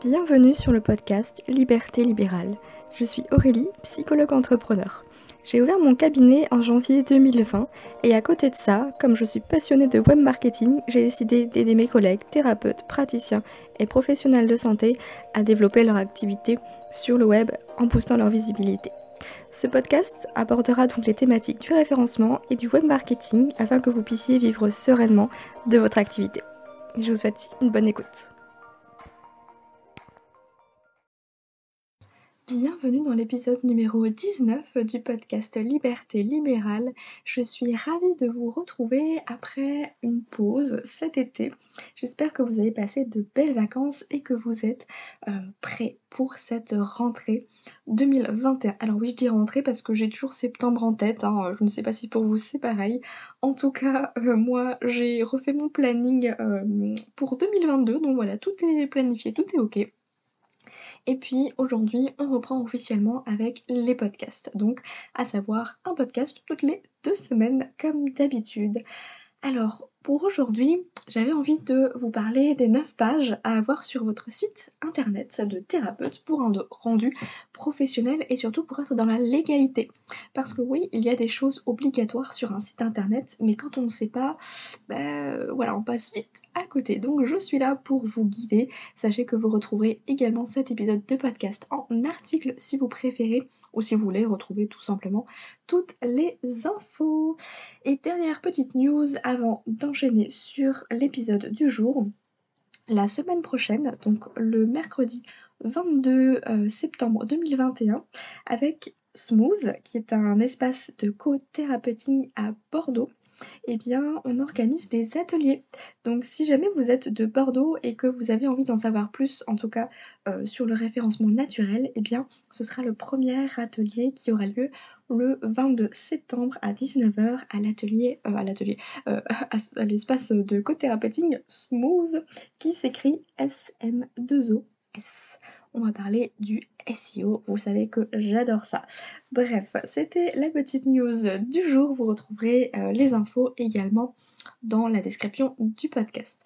Bienvenue sur le podcast Liberté libérale. Je suis Aurélie, psychologue entrepreneur. J'ai ouvert mon cabinet en janvier 2020 et à côté de ça, comme je suis passionnée de web marketing, j'ai décidé d'aider mes collègues, thérapeutes, praticiens et professionnels de santé à développer leur activité sur le web en boostant leur visibilité. Ce podcast abordera donc les thématiques du référencement et du web marketing afin que vous puissiez vivre sereinement de votre activité. Je vous souhaite une bonne écoute. Bienvenue dans l'épisode numéro 19 du podcast Liberté libérale. Je suis ravie de vous retrouver après une pause cet été. J'espère que vous avez passé de belles vacances et que vous êtes euh, prêts pour cette rentrée 2021. Alors oui, je dis rentrée parce que j'ai toujours septembre en tête. Hein. Je ne sais pas si pour vous c'est pareil. En tout cas, euh, moi j'ai refait mon planning euh, pour 2022. Donc voilà, tout est planifié, tout est ok. Et puis aujourd'hui, on reprend officiellement avec les podcasts. Donc, à savoir un podcast toutes les deux semaines comme d'habitude. Alors, pour aujourd'hui, j'avais envie de vous parler des 9 pages à avoir sur votre site internet de thérapeute pour un rendu professionnel et surtout pour être dans la légalité. Parce que oui, il y a des choses obligatoires sur un site internet, mais quand on ne sait pas, ben voilà, on passe vite à côté. Donc je suis là pour vous guider. Sachez que vous retrouverez également cet épisode de podcast en article si vous préférez ou si vous voulez retrouver tout simplement toutes les infos. Et dernière petite news avant d'enchaîner sur l'épisode du jour. La semaine prochaine, donc le mercredi 22 euh, septembre 2021, avec Smooth, qui est un espace de co-thérapeuting à Bordeaux, eh bien, on organise des ateliers. Donc, si jamais vous êtes de Bordeaux et que vous avez envie d'en savoir plus, en tout cas euh, sur le référencement naturel, eh bien, ce sera le premier atelier qui aura lieu le 22 septembre à 19h à l'atelier, euh, à l'atelier, euh, à, l'espace de co-thérapeuting Smooth qui s'écrit SM2OS. On va parler du SEO, vous savez que j'adore ça. Bref, c'était la petite news du jour. Vous retrouverez euh, les infos également dans la description du podcast.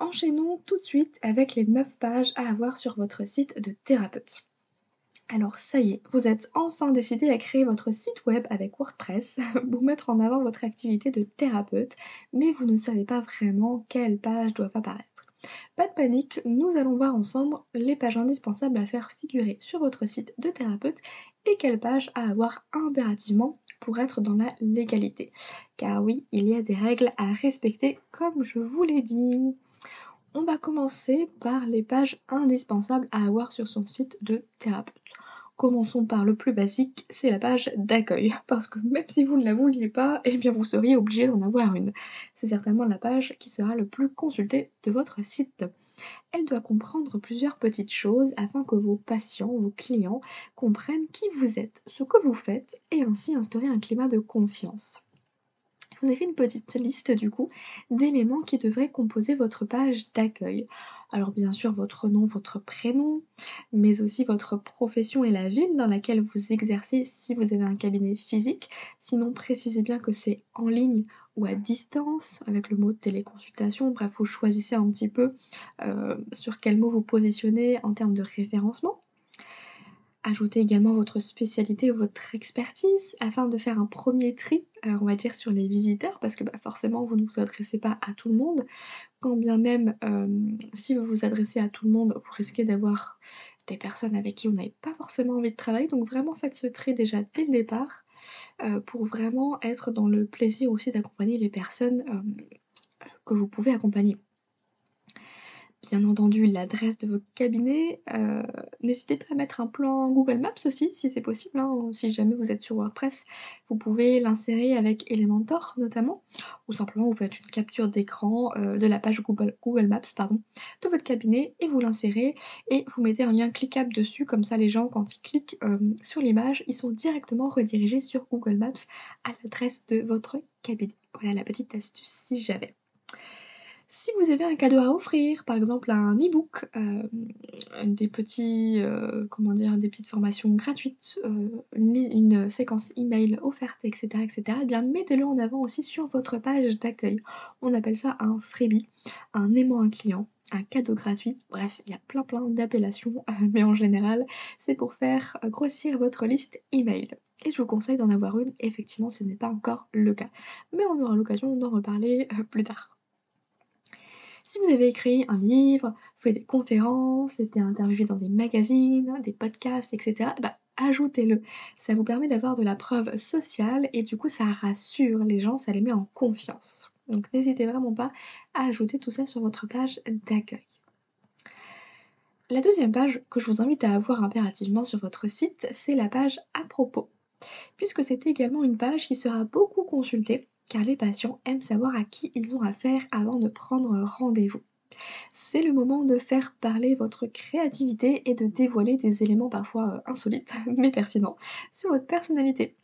Enchaînons tout de suite avec les 9 pages à avoir sur votre site de thérapeute. Alors ça y est, vous êtes enfin décidé à créer votre site web avec WordPress pour mettre en avant votre activité de thérapeute, mais vous ne savez pas vraiment quelle page doit apparaître. Pas de panique, nous allons voir ensemble les pages indispensables à faire figurer sur votre site de thérapeute et quelles pages à avoir impérativement pour être dans la légalité. Car oui, il y a des règles à respecter comme je vous l'ai dit. On va commencer par les pages indispensables à avoir sur son site de thérapeute. Commençons par le plus basique, c'est la page d'accueil. Parce que même si vous ne la vouliez pas, eh bien vous seriez obligé d'en avoir une. C'est certainement la page qui sera le plus consultée de votre site. Elle doit comprendre plusieurs petites choses afin que vos patients, vos clients comprennent qui vous êtes, ce que vous faites et ainsi instaurer un climat de confiance vous avez une petite liste du coup d'éléments qui devraient composer votre page d'accueil. Alors bien sûr votre nom, votre prénom, mais aussi votre profession et la ville dans laquelle vous exercez si vous avez un cabinet physique. Sinon précisez bien que c'est en ligne ou à distance avec le mot téléconsultation. Bref, vous choisissez un petit peu euh, sur quel mot vous positionnez en termes de référencement. Ajoutez également votre spécialité ou votre expertise afin de faire un premier tri, euh, on va dire, sur les visiteurs, parce que bah, forcément vous ne vous adressez pas à tout le monde. Quand bien même, euh, si vous vous adressez à tout le monde, vous risquez d'avoir des personnes avec qui vous n'avez pas forcément envie de travailler. Donc vraiment faites ce tri déjà dès le départ euh, pour vraiment être dans le plaisir aussi d'accompagner les personnes que vous pouvez accompagner bien entendu l'adresse de votre cabinet. Euh, n'hésitez pas à mettre un plan Google Maps aussi, si c'est possible. Hein. si jamais vous êtes sur WordPress, vous pouvez l'insérer avec Elementor notamment, ou simplement vous faites une capture d'écran euh, de la page Google, Maps de votre cabinet et vous l'insérez et vous mettez un lien cliquable dessus, comme ça les gens quand ils cliquent euh, sur l'image, ils sont directement redirigés sur Google Maps à l'adresse de votre cabinet. Voilà la petite astuce si j'avais. Si vous avez un cadeau à offrir, par exemple un e-book, euh, des petits, euh, comment dire, des petites formations gratuites, euh, une, séquence email offerte, etc., etc., eh bien mettez-le en avant aussi sur votre page d'accueil. On appelle ça un freebie, un aimant un client. un cadeau gratuit. Bref, il y a plein plein d'appellations, mais en général, c'est pour faire grossir votre liste email. Et je vous conseille d'en avoir une, effectivement, ce n'est pas encore le cas. Mais on aura l'occasion d'en reparler plus tard. Si vous avez écrit un livre, fait des conférences, été interviewé dans des magazines, des podcasts, etc., bah, ajoutez-le. Ça vous permet d'avoir de la preuve sociale et du coup ça rassure les gens, ça les met en confiance. Donc n'hésitez vraiment pas à ajouter tout ça sur votre page d'accueil. La deuxième page que je vous invite à avoir impérativement sur votre site, c'est la page à propos. Puisque c'est également une page qui sera beaucoup consultée, car les patients aiment savoir à qui ils ont affaire avant de prendre rendez-vous. C'est le moment de faire parler votre créativité et de dévoiler des éléments parfois euh, insolites, mais pertinents, sur votre personnalité.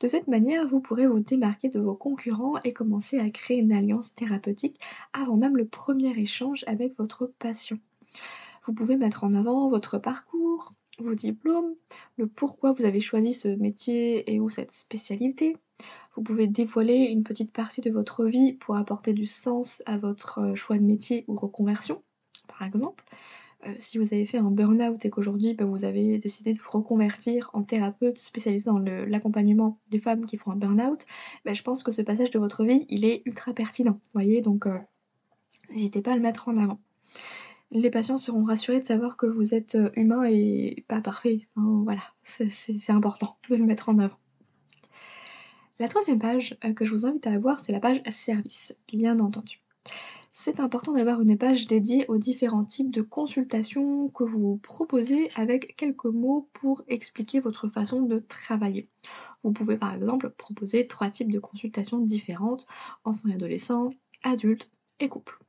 De cette manière, vous pourrez vous démarquer de vos concurrents et commencer à créer une alliance thérapeutique avant même le premier échange avec votre patient. Vous pouvez mettre en avant votre parcours, vos diplômes, le pourquoi vous avez choisi ce métier et ou cette spécialité. Vous pouvez dévoiler une petite partie de votre vie pour apporter du sens à votre euh, choix de métier ou reconversion, par exemple. Euh, si vous avez fait un burn-out et qu'aujourd'hui bah, vous avez décidé de vous reconvertir en thérapeute spécialisé dans l'accompagnement des femmes qui font un burn-out, bah, je pense que ce passage de votre vie, il est ultra pertinent. Vous voyez, donc euh, n'hésitez pas à le mettre en avant. Les patients seront rassurés de savoir que vous êtes humain et pas parfait. Hein, voilà, c'est important de le mettre en avant. La troisième page que je vous invite à avoir, c'est la page service, bien entendu c'est important d'avoir une page dédiée aux différents types de consultations que vous proposez avec quelques mots pour expliquer votre façon de travailler. Vous pouvez par exemple proposer trois types de consultations différentes, enfants et adolescents, adultes et couples.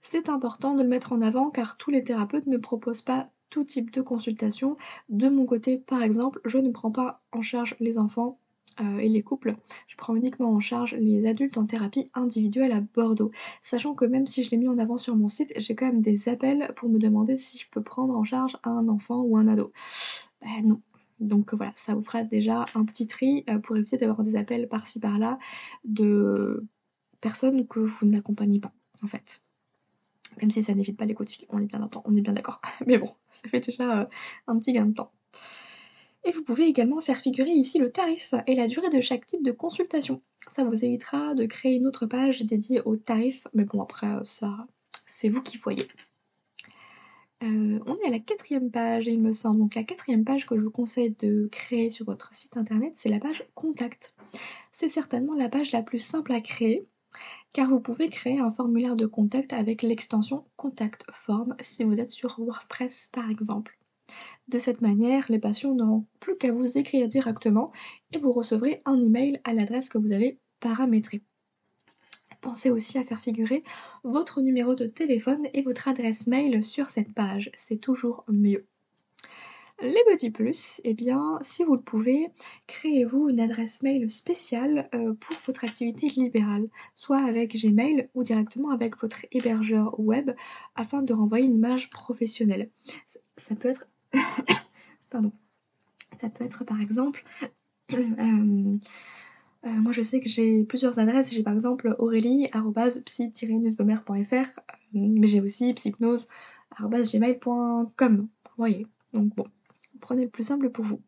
C'est important de le mettre en avant car tous les thérapeutes ne proposent pas tout type de consultation. De mon côté, par exemple, je ne prends pas en charge les enfants euh, et les couples, je prends uniquement en charge les adultes en thérapie individuelle à Bordeaux. Sachant que même si je l'ai mis en avant sur mon site, j'ai quand même des appels pour me demander si je peux prendre en charge un enfant ou un ado. Ben non. Donc voilà, ça vous fera déjà un petit tri euh, pour éviter d'avoir des appels par-ci par-là de personnes que vous n'accompagnez pas, en fait. Même si ça n'évite pas les coups de on est bien, on est bien d'accord. Mais bon, ça fait déjà euh, un petit gain de temps. Et vous pouvez également faire figurer ici le tarif et la durée de chaque type de consultation. Ça vous évitera de créer une autre page dédiée au tarif, mais bon après ça c'est vous qui voyez. Euh, on est à la quatrième page, il me semble. Donc la quatrième page que je vous conseille de créer sur votre site internet, c'est la page Contact. C'est certainement la page la plus simple à créer, car vous pouvez créer un formulaire de contact avec l'extension Contact Form si vous êtes sur WordPress par exemple. De cette manière, les patients n'auront plus qu'à vous écrire directement et vous recevrez un email à l'adresse que vous avez paramétrée. Pensez aussi à faire figurer votre numéro de téléphone et votre adresse mail sur cette page, c'est toujours mieux. Les petits plus, eh bien, si vous le pouvez, créez-vous une adresse mail spéciale euh, pour votre activité libérale, soit avec Gmail ou directement avec votre hébergeur web afin de renvoyer une image professionnelle. Ça peut être Pardon. Ça peut être par exemple. Euh, euh, moi je sais que j'ai plusieurs adresses. J'ai par exemple aurélie-psy-newsbomber.fr, euh, mais j'ai aussi psychnose.gmail.com. Vous voyez. Donc bon, prenez le plus simple pour vous.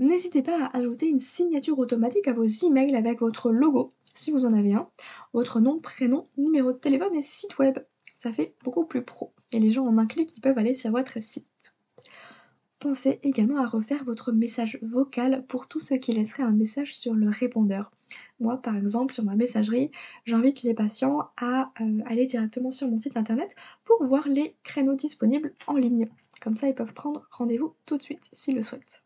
N'hésitez pas à ajouter une signature automatique à vos emails avec votre logo, si vous en avez un, votre nom, prénom, numéro de téléphone et site web. Ça fait beaucoup plus pro. Et les gens en un clic, ils peuvent aller sur votre site. Pensez également à refaire votre message vocal pour tous ceux qui laisseraient un message sur le répondeur. Moi, par exemple, sur ma messagerie, j'invite les patients à euh, aller directement sur mon site internet pour voir les créneaux disponibles en ligne. Comme ça, ils peuvent prendre rendez-vous tout de suite s'ils le souhaitent.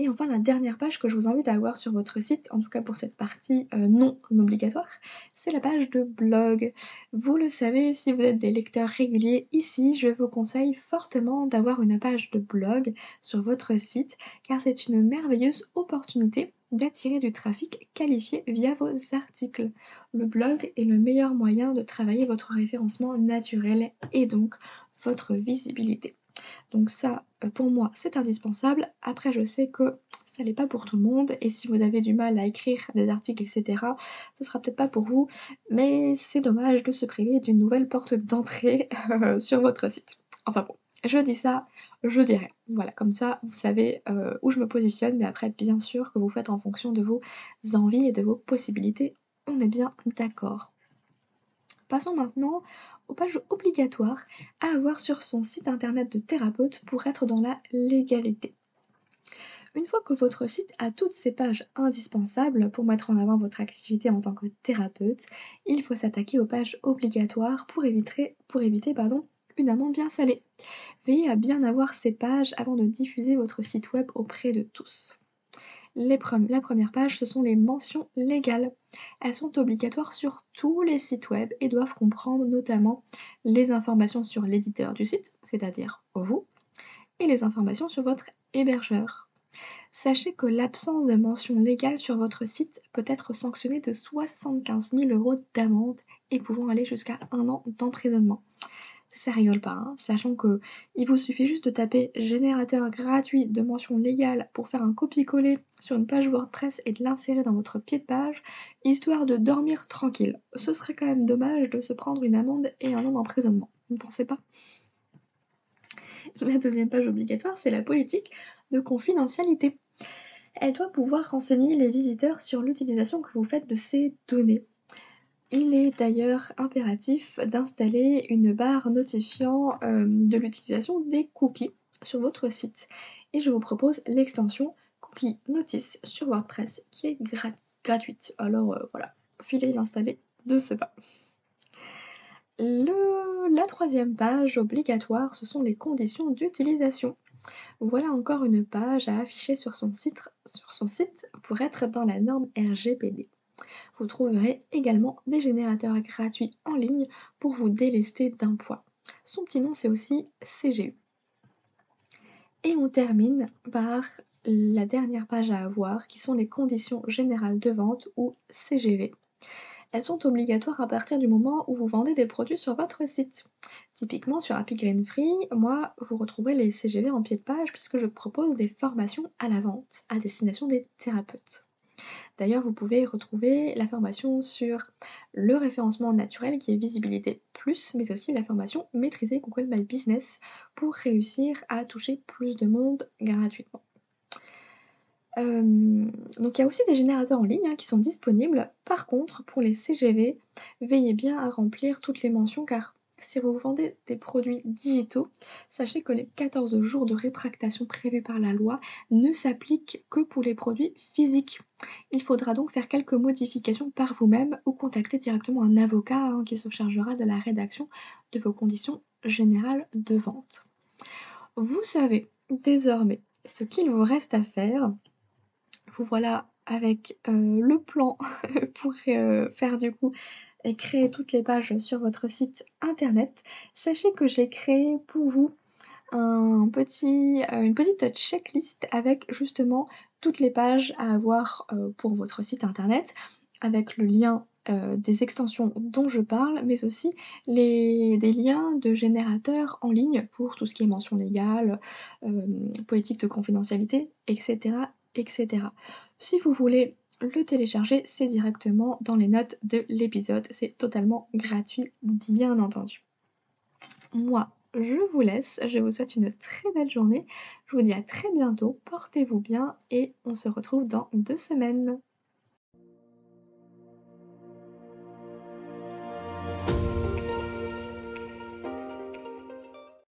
Et enfin, la dernière page que je vous invite à avoir sur votre site, en tout cas pour cette partie euh, non obligatoire, c'est la page de blog. Vous le savez, si vous êtes des lecteurs réguliers, ici, je vous conseille fortement d'avoir une page de blog sur votre site, car c'est une merveilleuse opportunité d'attirer du trafic qualifié via vos articles. Le blog est le meilleur moyen de travailler votre référencement naturel et donc votre visibilité. Donc ça, euh, pour moi, c'est indispensable. Après, je sais que ça l'est pas pour tout le monde, et si vous avez du mal à écrire des articles, etc., ce sera peut-être pas pour vous, mais c'est dommage de se priver d'une nouvelle porte d'entrée euh, sur votre site. Enfin bon, je dis ça, je dirais. Voilà, comme ça, vous savez euh, où je me positionne, mais après, bien sûr que vous faites en fonction de vos envies et de vos possibilités. On est bien d'accord. Passons maintenant aux pages obligatoires à avoir sur son site internet de thérapeute pour être dans la légalité. Une fois que votre site a toutes ces pages indispensables pour mettre en avant votre activité en tant que thérapeute, il faut s'attaquer aux pages obligatoires pour éviter, une amende bien salée. Veillez à bien avoir ces pages avant de diffuser votre site web auprès de tous. La première page, ce sont les mentions légales. Elles sont obligatoires sur tous les sites web et doivent comprendre notamment les informations sur l'éditeur du site, c'est-à-dire vous, et les informations sur votre hébergeur. Sachez que l'absence de mention légale sur votre site peut être sanctionnée de 75 000 euros d'amende et pouvant aller jusqu'à un an d'emprisonnement ça rigole pas, hein. sachant que il vous suffit juste de taper générateur gratuit de mention légale pour faire un copier-coller sur une page WordPress et de l'insérer dans votre pied de page, histoire de dormir tranquille. Ce serait quand même dommage de se prendre une amende et un an d'emprisonnement, ne pensez pas? La deuxième page obligatoire, c'est la politique de confidentialité. Elle doit pouvoir renseigner les visiteurs sur l'utilisation que vous faites de ces données. Il est d'ailleurs impératif d'installer une barre notifiant euh, de l'utilisation des cookies sur votre site. Et je vous propose l'extension Cookie Notice sur WordPress qui est gratuite. Alors euh, voilà, filez l'installer de ce pas. la troisième page obligatoire, ce sont les conditions d'utilisation. Voilà encore une page à afficher sur son site, sur son site pour être dans la norme RGPD. Vous trouverez également des générateurs gratuits en ligne pour vous délester d'un poids. Son petit nom c'est aussi CGU. Et on termine par la dernière page à avoir qui sont les conditions générales de vente ou CGV. Elles sont obligatoires à partir du moment où vous vendez des produits sur votre site. Typiquement sur Happy Green Free, moi vous retrouverez les CGV en pied de page puisque je propose des formations à la vente à destination des thérapeutes. D'ailleurs, vous pouvez retrouver la formation sur le référencement naturel qui est Visibilité Plus, mais aussi la formation Maîtriser Google My Business pour réussir à toucher plus de monde gratuitement. Euh, donc il y a aussi des générateurs en ligne hein, qui sont disponibles. Par contre, pour les CGV, veillez bien à remplir toutes les mentions car si vous vendez des produits digitaux, sachez que les 14 jours de rétractation prévus par la loi ne s'appliquent que pour les produits physiques. Il faudra donc faire quelques modifications par vous-même ou contacter directement un avocat hein, qui se chargera de la rédaction de vos conditions générales de vente. Vous savez désormais ce qu'il vous reste à faire. Vous voilà avec euh, le plan pour euh, faire du coup et créer toutes les pages sur votre site internet. Sachez que j'ai créé pour vous un petit, euh, une petite checklist avec justement toutes les pages à avoir pour votre site internet, avec le lien des extensions dont je parle, mais aussi les, des liens de générateurs en ligne pour tout ce qui est mention légale, politique de confidentialité, etc., etc. Si vous voulez le télécharger, c'est directement dans les notes de l'épisode. C'est totalement gratuit, bien entendu. Moi, je vous laisse. Je vous souhaite une très belle journée. Je vous dis à très bientôt. Portez-vous bien et on se retrouve dans deux semaines.